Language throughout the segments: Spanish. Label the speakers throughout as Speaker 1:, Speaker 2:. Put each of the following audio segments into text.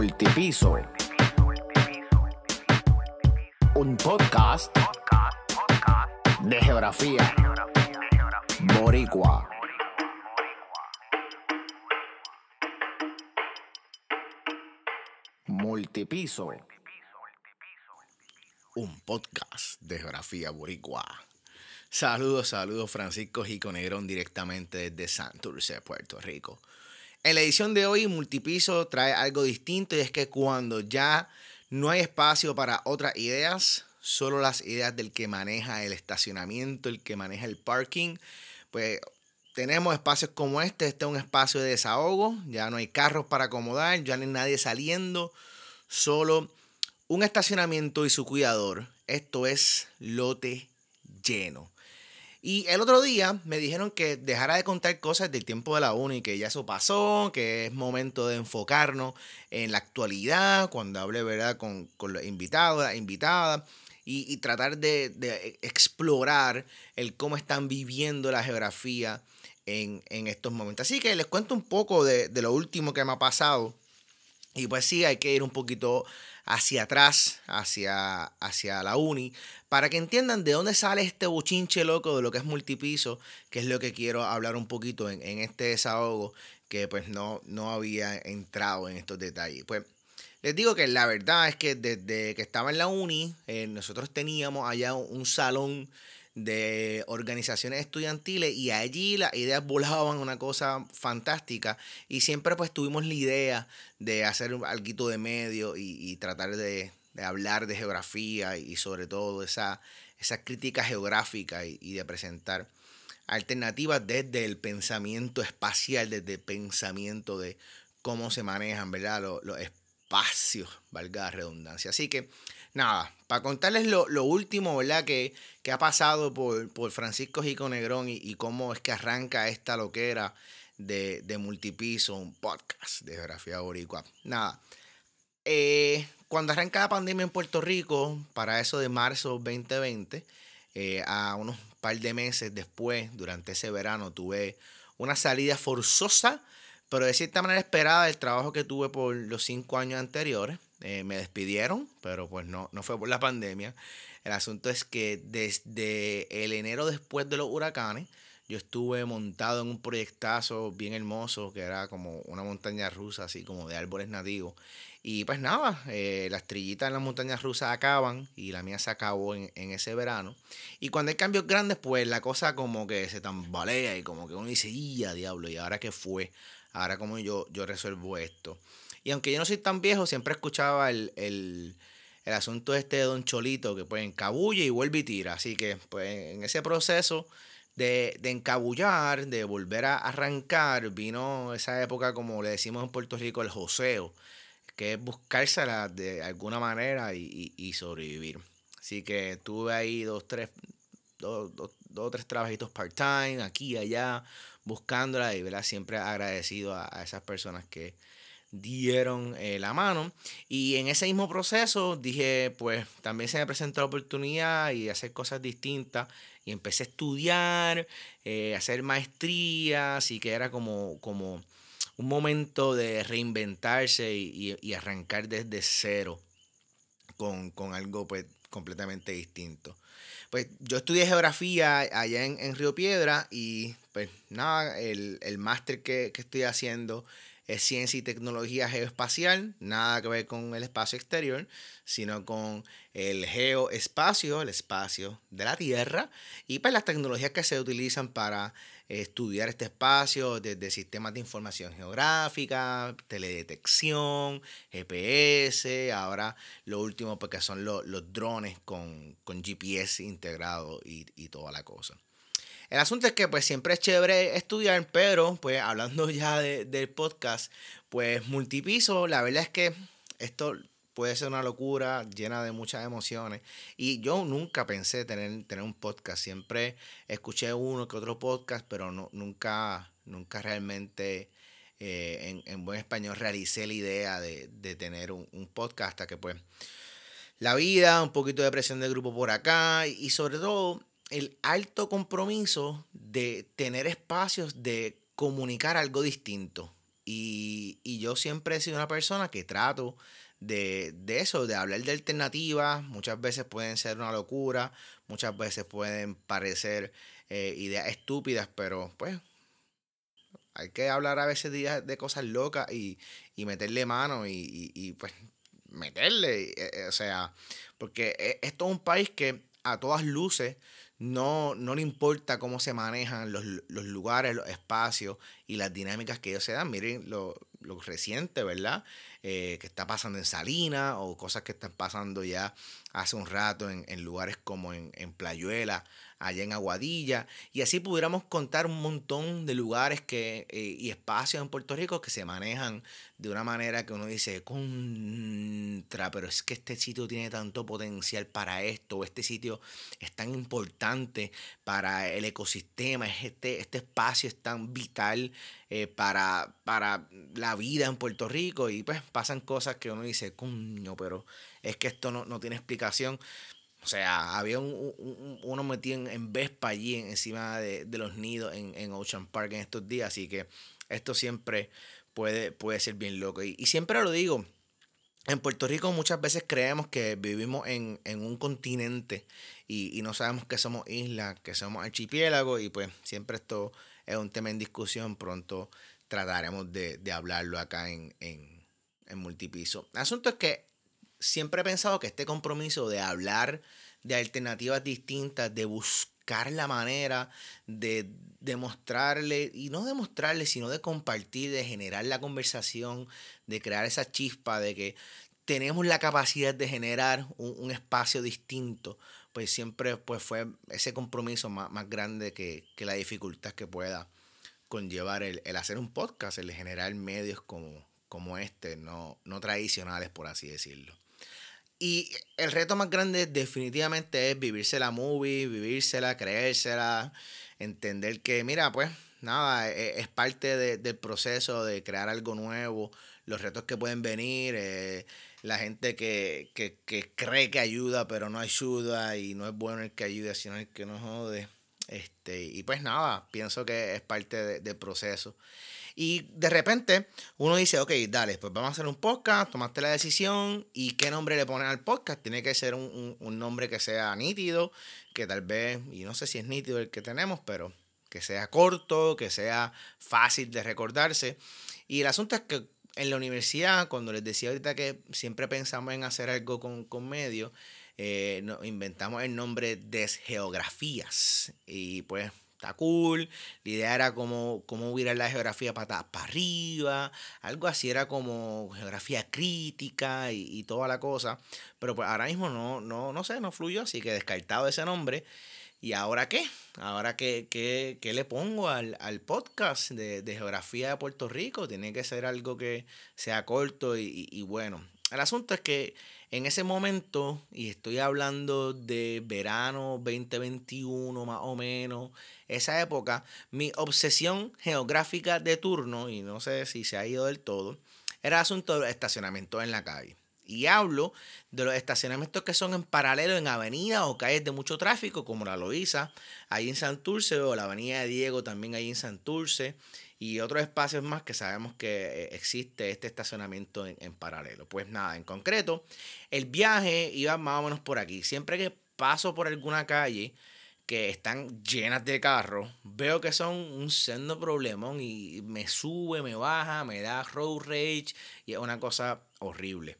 Speaker 1: Multipiso. Un podcast de geografía boricua. Multipiso.
Speaker 2: un podcast de geografía boricua. Saludos, saludos Francisco Jico Negrón directamente desde Santurce, Puerto Rico. En la edición de hoy, Multipiso trae algo distinto y es que cuando ya no hay espacio para otras ideas, solo las ideas del que maneja el estacionamiento, el que maneja el parking, pues tenemos espacios como este, este es un espacio de desahogo, ya no hay carros para acomodar, ya no hay nadie saliendo, solo un estacionamiento y su cuidador. Esto es lote lleno. Y el otro día me dijeron que dejara de contar cosas del tiempo de la uni, que ya eso pasó, que es momento de enfocarnos en la actualidad, cuando hable ¿verdad? Con, con los invitados, las invitadas, y, y tratar de, de, explorar el cómo están viviendo la geografía en, en, estos momentos. Así que les cuento un poco de, de lo último que me ha pasado. Y pues sí, hay que ir un poquito hacia atrás, hacia, hacia la uni, para que entiendan de dónde sale este bochinche loco de lo que es multipiso, que es lo que quiero hablar un poquito en, en este desahogo, que pues no, no había entrado en estos detalles. Pues les digo que la verdad es que desde que estaba en la uni, eh, nosotros teníamos allá un, un salón de organizaciones estudiantiles y allí las ideas volaban una cosa fantástica y siempre pues tuvimos la idea de hacer algo de medio y, y tratar de, de, hablar de geografía y sobre todo esa, crítica geográfica y, y, de presentar alternativas desde el pensamiento espacial, desde el pensamiento de cómo se manejan ¿verdad? Los, los espacios, valga la redundancia. Así que nada, para contarles lo, lo, último, ¿verdad? Que, que ha pasado por, por Francisco Jico Negrón y, y, cómo es que arranca esta loquera de, de multipiso, un podcast de geografía boricua. Nada, eh, cuando arranca la pandemia en Puerto Rico, para eso de marzo 2020, eh, a unos par de meses después, durante ese verano, tuve una salida forzosa, pero de cierta manera esperada del trabajo que tuve por los cinco años anteriores. Eh, me despidieron, pero pues no, no fue por la pandemia. El asunto es que desde el enero después de los huracanes, yo estuve montado en un proyectazo bien hermoso que era como una montaña rusa, así como de árboles nativos. Y pues nada, eh, las trillitas en las montañas rusas acaban y la mía se acabó en, en, ese verano. Y cuando hay cambios grandes, pues la cosa como que se tambalea y como que uno dice, ¡ya diablo! ¿Y ahora qué fue? Ahora cómo yo, yo resuelvo esto. Y aunque yo no soy tan viejo, siempre escuchaba el, el, el asunto este Don Cholito, que pues encabulle y vuelve y tira. Así que pues en ese proceso de, de encabullar, de volver a arrancar, vino esa época, como le decimos en Puerto Rico, el joseo, que es buscársela de alguna manera y, y, y sobrevivir. Así que tuve ahí dos, tres, dos, dos, dos tres trabajitos part-time, aquí y allá, buscándola y ¿verdad? siempre agradecido a, a esas personas que, dieron eh, la mano. Y en ese mismo proceso dije, pues también se me presentó la oportunidad y hacer cosas distintas. Y empecé a estudiar, eh, hacer maestrías, así que era como, como un momento de reinventarse y, y, y arrancar desde cero con, con, algo pues completamente distinto. Pues yo estudié geografía allá en, en Río Piedra y pues nada, el, el máster que, que estoy haciendo es ciencia y tecnología geoespacial, nada que ver con el espacio exterior, sino con el geoespacio, el espacio de la Tierra, y pues las tecnologías que se utilizan para estudiar este espacio, desde sistemas de información geográfica, teledetección, GPS, ahora lo último porque pues, son los, los drones con, con GPS integrado y, y toda la cosa. El asunto es que pues siempre es chévere estudiar, pero pues hablando ya de, del podcast, pues multipiso, la verdad es que esto puede ser una locura llena de muchas emociones. Y yo nunca pensé tener, tener un podcast. Siempre escuché uno que otro podcast, pero no, nunca, nunca realmente eh, en, en, buen español realicé la idea de, de tener un, un, podcast hasta que pues la vida, un poquito de presión del grupo por acá y sobre todo el alto compromiso de tener espacios de comunicar algo distinto. Y, y yo siempre he sido una persona que trato de, de, eso, de hablar de alternativas. Muchas veces pueden ser una locura, muchas veces pueden parecer eh, ideas estúpidas, pero pues hay que hablar a veces de, de cosas locas y, y meterle mano y, y, y pues meterle. Eh, o sea, porque e, esto es un país que a todas luces no, no le importa cómo se manejan los, los, lugares, los espacios y las dinámicas que ellos se dan. Miren lo, lo reciente, ¿verdad? Eh, que está pasando en Salinas o cosas que están pasando ya hace un rato en, en lugares como en, en Playuela, allá en Aguadilla, y así pudiéramos contar un montón de lugares que, eh, y espacios en Puerto Rico que se manejan de una manera que uno dice, contra, pero es que este sitio tiene tanto potencial para esto, o este sitio es tan importante para el ecosistema, este, este espacio es tan vital eh, para, para la vida en Puerto Rico, y pues pasan cosas que uno dice, coño, pero es que esto no, no tiene explicación. O sea, había un, un, uno metido en, en, Vespa allí encima de, de los nidos en, en, Ocean Park en estos días. Así que esto siempre puede, puede ser bien loco. Y, y, siempre lo digo, en Puerto Rico muchas veces creemos que vivimos en, en un continente y, y, no sabemos que somos islas, que somos archipiélagos. Y pues siempre esto es un tema en discusión. Pronto trataremos de, de hablarlo acá en, en, en multipiso. El asunto es que siempre he pensado que este compromiso de hablar de alternativas distintas, de buscar la manera de demostrarle, y no demostrarle, sino de compartir, de generar la conversación, de crear esa chispa de que tenemos la capacidad de generar un, un espacio distinto, pues siempre pues fue ese compromiso más, más grande que, que, la dificultad que pueda conllevar el, el hacer un podcast, el generar medios como, como este, no, no tradicionales, por así decirlo. Y el reto más grande definitivamente es vivirse la movie, vivírsela, creérsela, entender que, mira, pues nada, es, es parte de, del proceso de crear algo nuevo, los retos que pueden venir, eh, la gente que, que, que, cree que ayuda pero no ayuda y no es bueno el que ayuda, sino el que no jode. Este, y pues nada, pienso que es parte de, del proceso. Y de repente uno dice, ok, dale, pues vamos a hacer un podcast, tomaste la decisión y qué nombre le ponen al podcast. Tiene que ser un, un, nombre que sea nítido, que tal vez, y no sé si es nítido el que tenemos, pero que sea corto, que sea fácil de recordarse. Y el asunto es que en la universidad, cuando les decía ahorita que siempre pensamos en hacer algo con, con medios, eh, inventamos el nombre Desgeografías. Y pues está cool. La idea era como, como hubiera la geografía para arriba, algo así era como geografía crítica y, y, toda la cosa. Pero pues ahora mismo no, no, no sé, no fluyó, así que descartado ese nombre. ¿Y ahora qué? ¿Ahora qué, qué, qué le pongo al, al podcast de, de, geografía de Puerto Rico? Tiene que ser algo que sea corto y, y, y bueno. El asunto es que en ese momento, y estoy hablando de verano 2021 más o menos, esa época, mi obsesión geográfica de turno, y no sé si se ha ido del todo, era el asunto de los en la calle. Y hablo de los estacionamientos que son en paralelo en avenidas o calles de mucho tráfico, como la Loíza, ahí en Santurce, o la avenida de Diego, también ahí en Santurce, y otros espacios más que sabemos que eh, existe este estacionamiento en, en, paralelo. Pues nada, en concreto, el viaje iba más o menos por aquí. Siempre que paso por alguna calle que están llenas de carros, veo que son un sendo problemón y me sube, me baja, me da road rage y es una cosa horrible.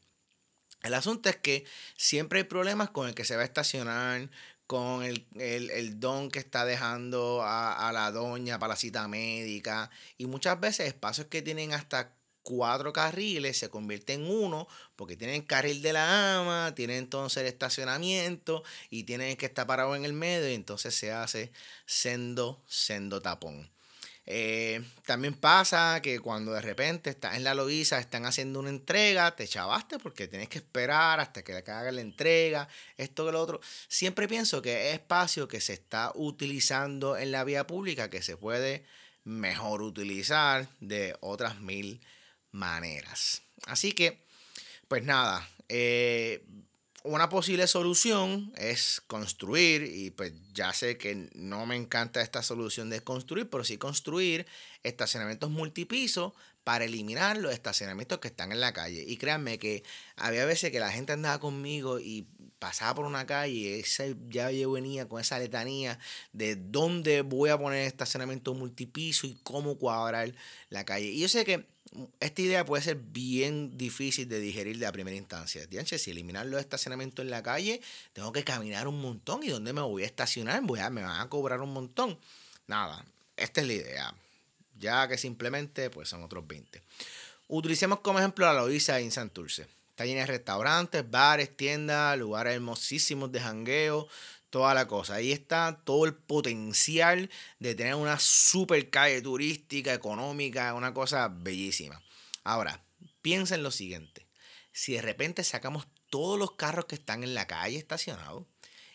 Speaker 2: El asunto es que siempre hay problemas con el que se va a estacionar, con el, el, el, don que está dejando a, a, la doña para la cita médica. Y muchas veces espacios que tienen hasta cuatro carriles se convierten en uno porque tienen carril de la ama, tienen entonces el estacionamiento y tienen que estar parado en el medio y entonces se hace sendo, sendo tapón. Eh, también pasa que cuando de repente estás en la Loiza, están haciendo una entrega, te chavaste porque tienes que esperar hasta que le hagan la entrega, esto que lo otro. Siempre pienso que es espacio que se está utilizando en la vía pública que se puede mejor utilizar de otras mil maneras. Así que, pues nada, eh, una posible solución es construir, y pues ya sé que no me encanta esta solución de construir, pero sí construir estacionamientos multipisos para eliminar los estacionamientos que están en la calle. Y créanme que había veces que la gente andaba conmigo y pasaba por una calle y ya yo venía con esa letanía de dónde voy a poner estacionamiento multipiso y cómo cuadrar la calle. Y yo sé que esta idea puede ser bien difícil de digerir de la primera instancia. Dianche, si eliminar los estacionamientos en la calle, tengo que caminar un montón. ¿Y dónde me voy a estacionar? Voy a, me van a cobrar un montón. Nada, esta es la idea. Ya que simplemente pues son otros 20. Utilicemos como ejemplo la Loiza en Santurce. Está llena de restaurantes, bares, tiendas, lugares hermosísimos de jangueo, toda la cosa. Ahí está todo el potencial de tener una super calle turística, económica, una cosa bellísima. Ahora, piensa en lo siguiente. Si de repente sacamos todos los carros que están en la calle estacionados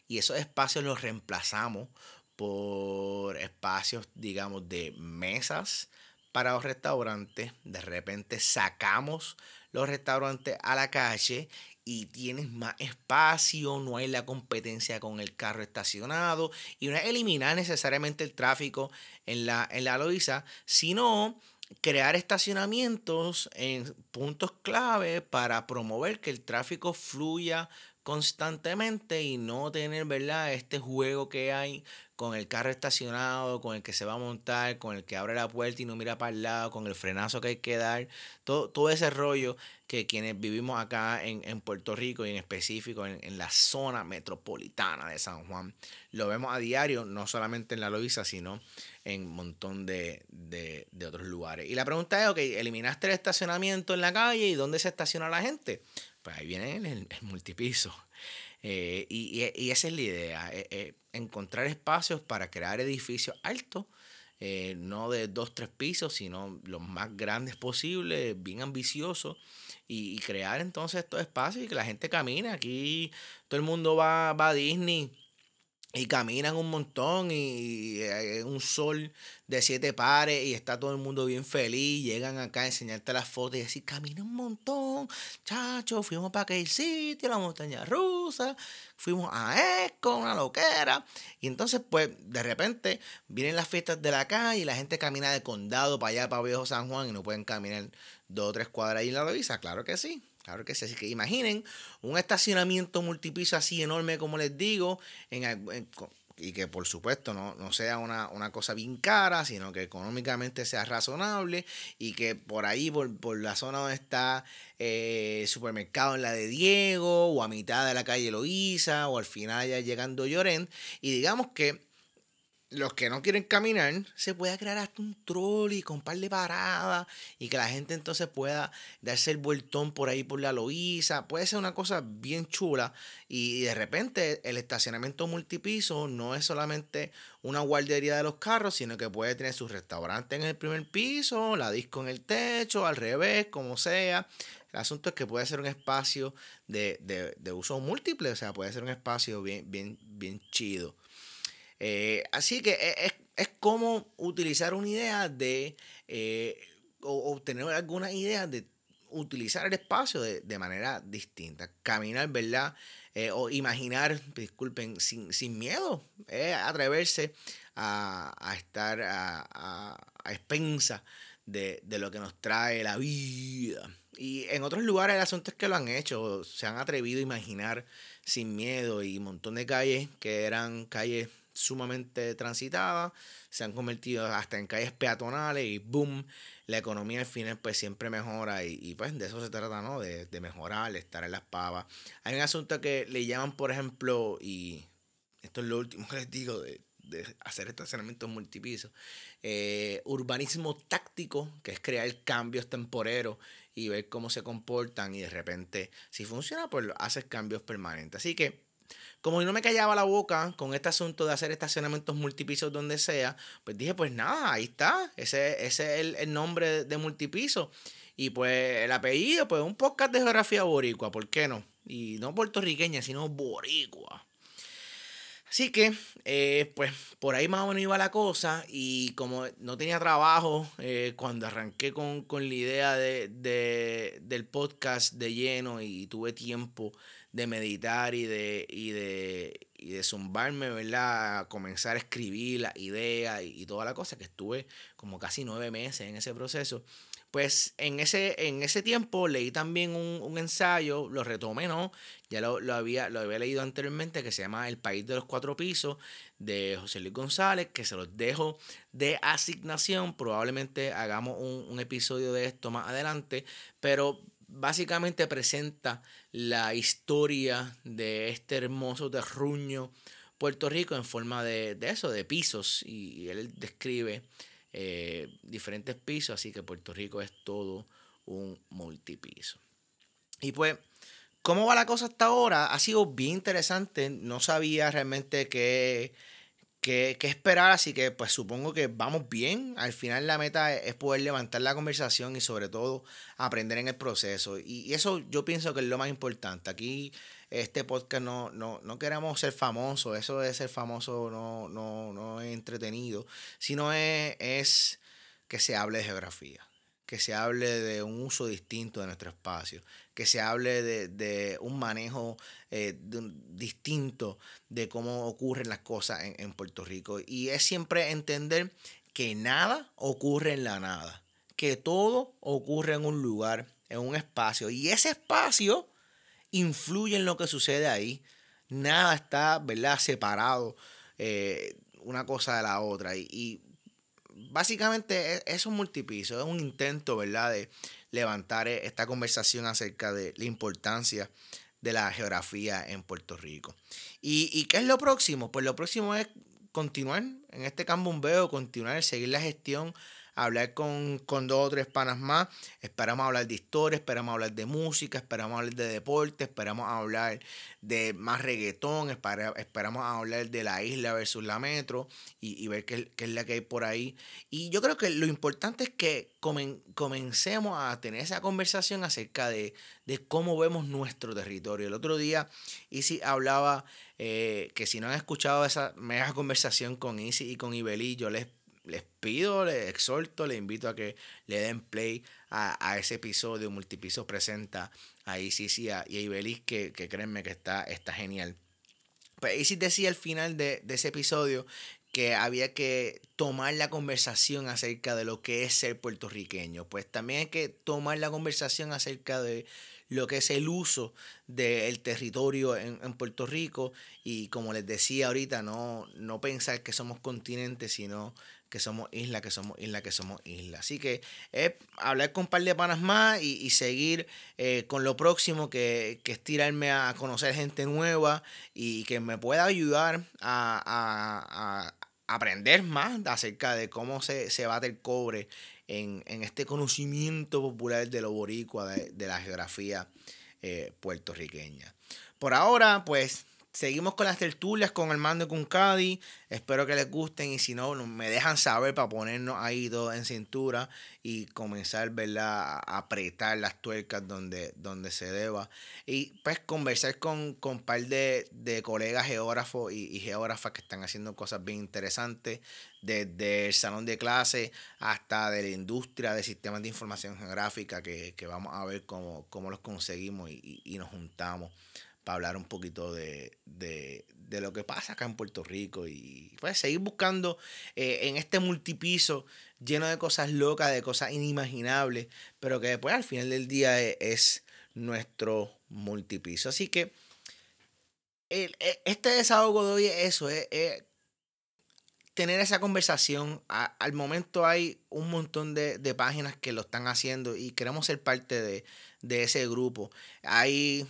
Speaker 2: y esos espacios los reemplazamos por espacios, digamos, de mesas para los restaurantes, de repente sacamos los restaurantes a la calle y tienes más espacio, no hay la competencia con el carro estacionado y no es eliminar necesariamente el tráfico en la, en la Loiza, sino crear estacionamientos en puntos clave para promover que el tráfico fluya constantemente y no tener, ¿verdad? Este juego que hay con el carro estacionado, con el que se va a montar, con el que abre la puerta y no mira para el lado, con el frenazo que hay que dar, todo, todo ese rollo que quienes vivimos acá en, Puerto Rico y en específico en, la zona metropolitana de San Juan, lo vemos a diario, no solamente en la Loiza, sino en un montón de, otros lugares. Y la pregunta es, ok, ¿eliminaste el estacionamiento en la calle y dónde se estaciona la gente? Pues ahí viene el, multipiso. Eh, y, esa es la idea. Eh, eh, encontrar espacios para crear edificios altos, no de dos, tres pisos, sino los más grandes posibles, bien ambiciosos, y, crear entonces estos espacios y que la gente camine. Aquí todo el mundo va, va a Disney y caminan un montón y hay un sol de siete pares y está todo el mundo bien feliz. Llegan acá a enseñarte las fotos y decir, camina un montón, chacho, fuimos para aquel sitio, la montaña rusa, fuimos a Esco, una loquera. Y entonces, pues, de repente vienen las fiestas de la calle y la gente camina de condado para allá, para Viejo San Juan y no pueden caminar dos o tres cuadras ahí en la Loiza. Claro que sí. Claro que sí. Así que imaginen un estacionamiento multipiso así enorme, como les digo, y que por supuesto no, sea una, cosa bien cara, sino que económicamente sea razonable y que por ahí, por, la zona donde está el eh, supermercado en la de Diego, o a mitad de la calle Loíza, o al final ya llegando Llorent, y digamos que los que no quieren caminar, se puede crear hasta un trolley con un par de paradas y que la gente entonces pueda darse el vueltón por ahí por la Loíza. Puede ser una cosa bien chula y de repente el estacionamiento multipiso no es solamente una guardería de los carros, sino que puede tener su restaurante en el primer piso, la disco en el techo, al revés, como sea. El asunto es que puede ser un espacio de, de uso múltiple, o sea, puede ser un espacio bien, bien, bien chido. Eh, así que e, es, es, como utilizar una idea de, eh, o obtener alguna idea de utilizar el espacio de, manera distinta. Caminar, ¿verdad? Eh, o imaginar, disculpen, sin, sin miedo. atreverse a, estar a, a, expensa de, de, lo que nos trae la vida. Y en otros lugares el asunto es que lo han hecho, se han atrevido a imaginar sin miedo y un montón de calles que eran calles sumamente transitadas, se han convertido hasta en calles peatonales y boom, la economía al final pues siempre mejora y, pues de eso se trata, ¿no? De, mejorar, de estar en las pavas. Hay un asunto que le llaman, por ejemplo, y esto es lo último que les digo de, hacer estacionamientos multipisos, eh, urbanismo táctico, que es crear cambios temporeros y ver cómo se comportan y de repente, si funciona, pues haces cambios permanentes. Así que como yo no me callaba la boca con este asunto de hacer estacionamientos multipisos donde sea, pues dije, pues nada, ahí está. Ese, es el, nombre de multipiso. Y pues el apellido, pues un podcast de geografía boricua, ¿por qué no? Y no puertorriqueña, sino boricua. Así que, eh, pues por ahí más o menos iba la cosa y como no tenía trabajo eh, cuando arranqué con, la idea de, del podcast de lleno y tuve tiempo de meditar y de, y de, y de zumbarme, ¿verdad? A comenzar a escribir la idea y, y, toda la cosa, que estuve como casi nueve meses en ese proceso. Pues en ese, en ese tiempo leí también un, un ensayo, lo retomé, ¿no? Ya lo, lo, había, lo había leído anteriormente, que se llama El País de los Cuatro Pisos, de José Luis González, que se los dejo de asignación. Probablemente hagamos un, un episodio de esto más adelante, pero básicamente presenta la historia de este hermoso terruño Puerto Rico en forma de, de eso, de pisos, y, él describe eh, diferentes pisos, así que Puerto Rico es todo un multipiso. Y pues, ¿cómo va la cosa hasta ahora? Ha sido bien interesante, no sabía realmente qué, qué, esperar, así que pues supongo que vamos bien. Al final la meta es poder levantar la conversación y sobre todo aprender en el proceso. Y, y eso yo pienso que es lo más importante. Aquí este podcast no, no, no queremos ser famosos, eso de ser famoso no, no, no es entretenido, sino es, es que se hable de geografía, que se hable de un uso distinto de nuestro espacio, que se hable de, de un manejo eh, de distinto de cómo ocurren las cosas en, en Puerto Rico. Y es siempre entender que nada ocurre en la nada, que todo ocurre en un lugar, en un espacio, y ese espacio influye en lo que sucede ahí. Nada está, ¿verdad?, separado eh, una cosa de la otra. Y básicamente es, es, un multipiso, es un intento, ¿verdad?, de levantar esta conversación acerca de la importancia de la geografía en Puerto Rico. ¿Y, y qué es lo próximo? Pues lo próximo es continuar en este cambumbeo, continuar, seguir la gestión hablar con, con dos o tres panas más. Esperamos hablar de historia, esperamos hablar de música, esperamos hablar de deporte, esperamos hablar de más reggaetón, esperamos hablar de la isla versus la metro y, y ver qué, qué, es la que hay por ahí. Y yo creo que lo importante es que comen, comencemos a tener esa conversación acerca de, de cómo vemos nuestro territorio. El otro día Isi hablaba eh, que si no han escuchado esa mega conversación con Isi y con Ibeli, yo les les pido, les exhorto, les invito a que le den play a, a ese episodio. Multipiso presenta a Isis y a, y a Ibelis, que, que, créanme que está, está genial. Pues Isis decía al final de, de ese episodio que había que tomar la conversación acerca de lo que es ser puertorriqueño. Pues también hay que tomar la conversación acerca de lo que es el uso del territorio en, en, Puerto Rico y como les decía ahorita, no, no pensar que somos continentes, sino que somos isla, que somos isla, que somos isla. Así que es hablar con un par de panas más y, y seguir eh, con lo próximo, que, que, es tirarme a conocer gente nueva y que me pueda ayudar a, a, a aprender más acerca de cómo se, se bate el cobre en, en, este conocimiento popular de lo boricua, de, de la geografía eh, puertorriqueña. Por ahora, pues Seguimos con las tertulias con Armando y con Cadi. Espero que les gusten y si no, me dejan saber para ponernos ahí todo en cintura y comenzar ¿verdad? a apretar las tuercas donde, donde se deba. Y pues conversar con, con un par de, de colegas geógrafos y, y, geógrafas que están haciendo cosas bien interesantes, desde el salón de clase hasta de la industria de sistemas de información geográfica, que, que vamos a ver cómo, cómo los conseguimos y, y, y nos juntamos para hablar un poquito de, de, de, lo que pasa acá en Puerto Rico y pues seguir buscando eh, en este multipiso lleno de cosas locas, de cosas inimaginables, pero que después al final del día es, es nuestro multipiso. Así que el, e, este desahogo de hoy es eso, es, tener esa conversación. Al momento hay un montón de, de, páginas que lo están haciendo y queremos ser parte de, de ese grupo. Hay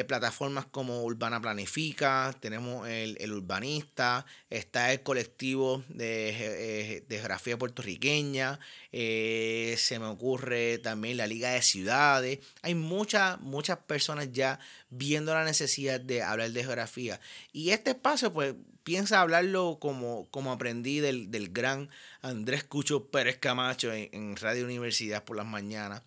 Speaker 2: eh, plataformas como Urbana Planifica, tenemos el, el, Urbanista, está el colectivo de, eh, geografía puertorriqueña, eh, se me ocurre también la Liga de Ciudades. Hay muchas, muchas personas ya viendo la necesidad de hablar de geografía. Y este espacio, pues, piensa hablarlo como, como aprendí del, del gran Andrés Cucho Pérez Camacho en, en Radio Universidad por las mañanas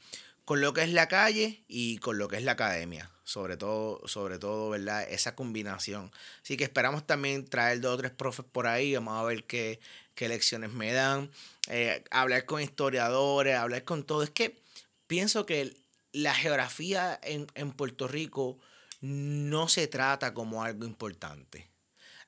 Speaker 2: con lo que es la calle y con lo que es la academia. Sobre todo, sobre todo, ¿verdad? Esa combinación. Así que esperamos también traer dos o tres profes por ahí. Vamos a ver qué, qué lecciones me dan. Eh, hablar con historiadores, hablar con todo. Es que pienso que la geografía en, en Puerto Rico no se trata como algo importante.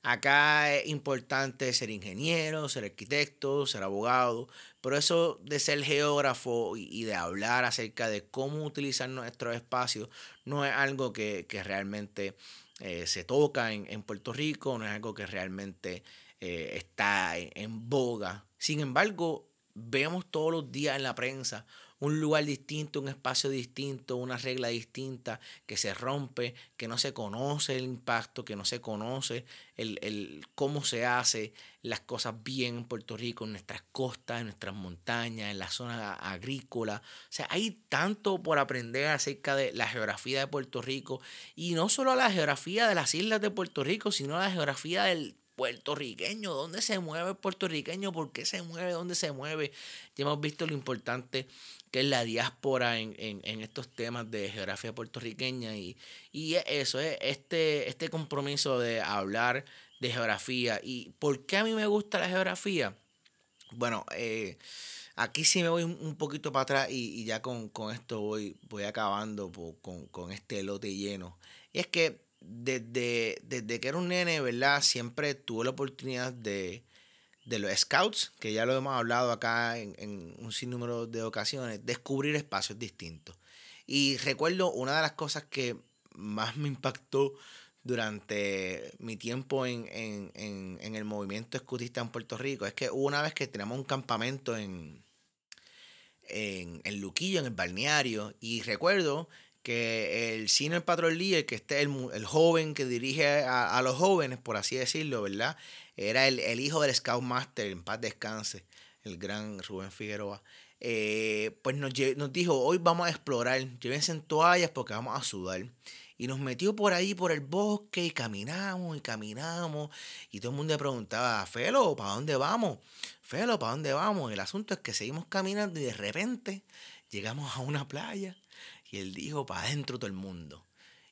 Speaker 2: Acá es importante ser ingeniero, ser arquitecto, ser abogado, pero eso de ser geógrafo y de hablar acerca de cómo utilizar nuestros espacios no es algo que, realmente eh, se toca en, Puerto Rico, no es algo que realmente eh, está en boga. Sin embargo, vemos todos los días en la prensa un lugar distinto, un espacio distinto, una regla distinta que se rompe, que no se conoce el impacto, que no se conoce el, cómo se hace las cosas bien en Puerto Rico, en nuestras costas, en nuestras montañas, en la zona agrícola. O sea, hay tanto por aprender acerca de la geografía de Puerto Rico y no solo la geografía de las islas de Puerto Rico, sino la geografía del puertorriqueño, dónde se mueve el puertorriqueño, por qué se mueve, dónde se mueve. Ya hemos visto lo importante que es la diáspora en, estos temas de geografía puertorriqueña y, y eso, es este, este compromiso de hablar de geografía. ¿Y por qué a mí me gusta la geografía? Bueno, eh, aquí sí me voy un poquito para atrás y, ya con, esto voy, voy acabando con, con, este lote lleno. Y es que desde, desde que era un nene, ¿verdad? Siempre tuve la oportunidad de, de los scouts, que ya lo hemos hablado acá en, un sinnúmero de ocasiones, descubrir espacios distintos. Y recuerdo una de las cosas que más me impactó durante mi tiempo en, el movimiento escutista en Puerto Rico es que una vez que teníamos un campamento en, en, Luquillo, en el balneario, y recuerdo que el Senior Patrol Leader, que este el, el joven que dirige a, a, los jóvenes, por así decirlo, ¿verdad? Era el, hijo del Scoutmaster, en paz descanse, el gran Rubén Figueroa. Eh, pues nos, nos, dijo, hoy vamos a explorar, llévense en toallas porque vamos a sudar. Y nos metió por ahí, por el bosque, y caminamos, y caminamos. Y todo el mundo le preguntaba, Felo, ¿para dónde vamos? Felo, ¿para dónde vamos? El asunto es que seguimos caminando y de repente llegamos a una playa. Y él dijo, para adentro todo el mundo.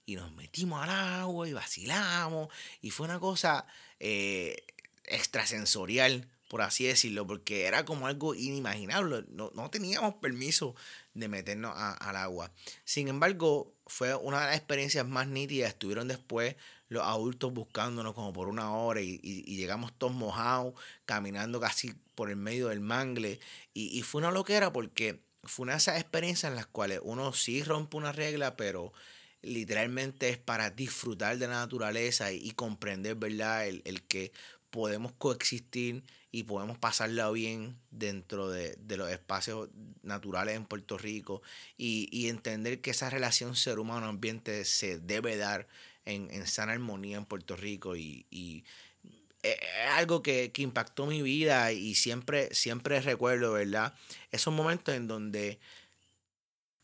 Speaker 2: Y nos metimos al agua y vacilamos. Y fue una cosa eh, extrasensorial, por así decirlo, porque era como algo inimaginable. No, teníamos permiso de meternos al agua. Sin embargo, fue una de las experiencias más nítidas. Estuvieron después los adultos buscándonos como por una hora y, llegamos todos mojados, caminando casi por el medio del mangle. Y, y, fue una loquera porque fue una de esas experiencias en las cuales uno sí rompe una regla, pero literalmente es para disfrutar de la naturaleza y, comprender, ¿verdad? El, el, que podemos coexistir y podemos pasarla bien dentro de, los espacios naturales en Puerto Rico y, entender que esa relación ser humano-ambiente se debe dar en, en, sana armonía en Puerto Rico y, y es algo que, que, impactó mi vida y siempre, siempre recuerdo, ¿verdad? Esos momentos en donde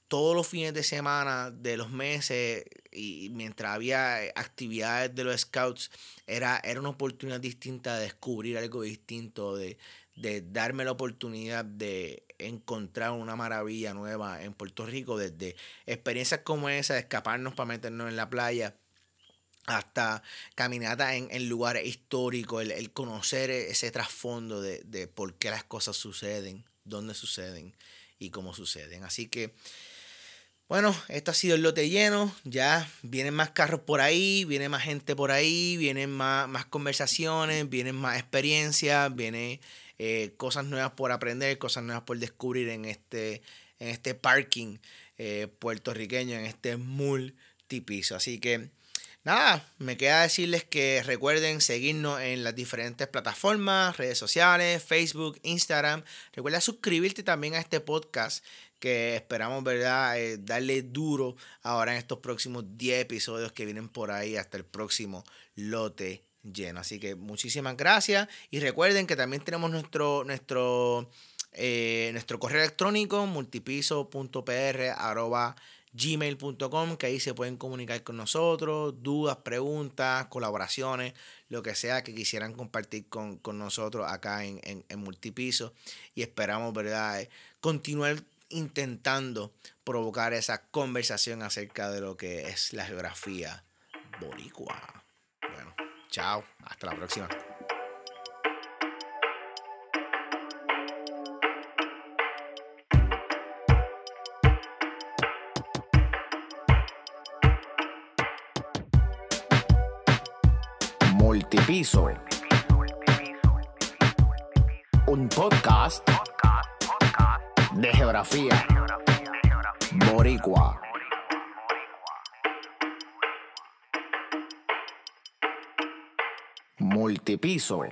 Speaker 2: todos los fines de semana de los meses y mientras había actividades de los scouts, era, era una oportunidad distinta de descubrir algo distinto, de, de darme la oportunidad de encontrar una maravilla nueva en Puerto Rico, desde experiencias como esa, de escaparnos para meternos en la playa, hasta caminatas en, en, lugares históricos, el, el conocer ese trasfondo de, de por qué las cosas suceden, dónde suceden y cómo suceden. Así que bueno, esto ha sido el lote lleno. Ya vienen más carros por ahí, viene más gente por ahí, vienen más, más conversaciones, vienen más experiencias, vienen eh, cosas nuevas por aprender, cosas nuevas por descubrir en este, en este parking eh, puertorriqueño, en este multipiso. Así que nada, me queda decirles que recuerden seguirnos en las diferentes plataformas, redes sociales, Facebook, Instagram. Recuerda suscribirte también a este podcast que esperamos, ¿verdad? Eh, darle duro ahora en estos próximos 10 episodios que vienen por ahí hasta el próximo lote lleno. Así que muchísimas gracias y recuerden que también tenemos nuestro, nuestro, eh, nuestro correo electrónico multipiso.pr.gmail.com que ahí se pueden comunicar con nosotros, dudas, preguntas, colaboraciones, lo que sea que quisieran compartir con, nosotros acá en, en Multipiso y esperamos, ¿verdad? Continuar intentando provocar esa conversación acerca de lo que es la geografía boricua. Bueno, chao, hasta la próxima.
Speaker 1: Multipiso. Un podcast de geografía boricua. Multipiso.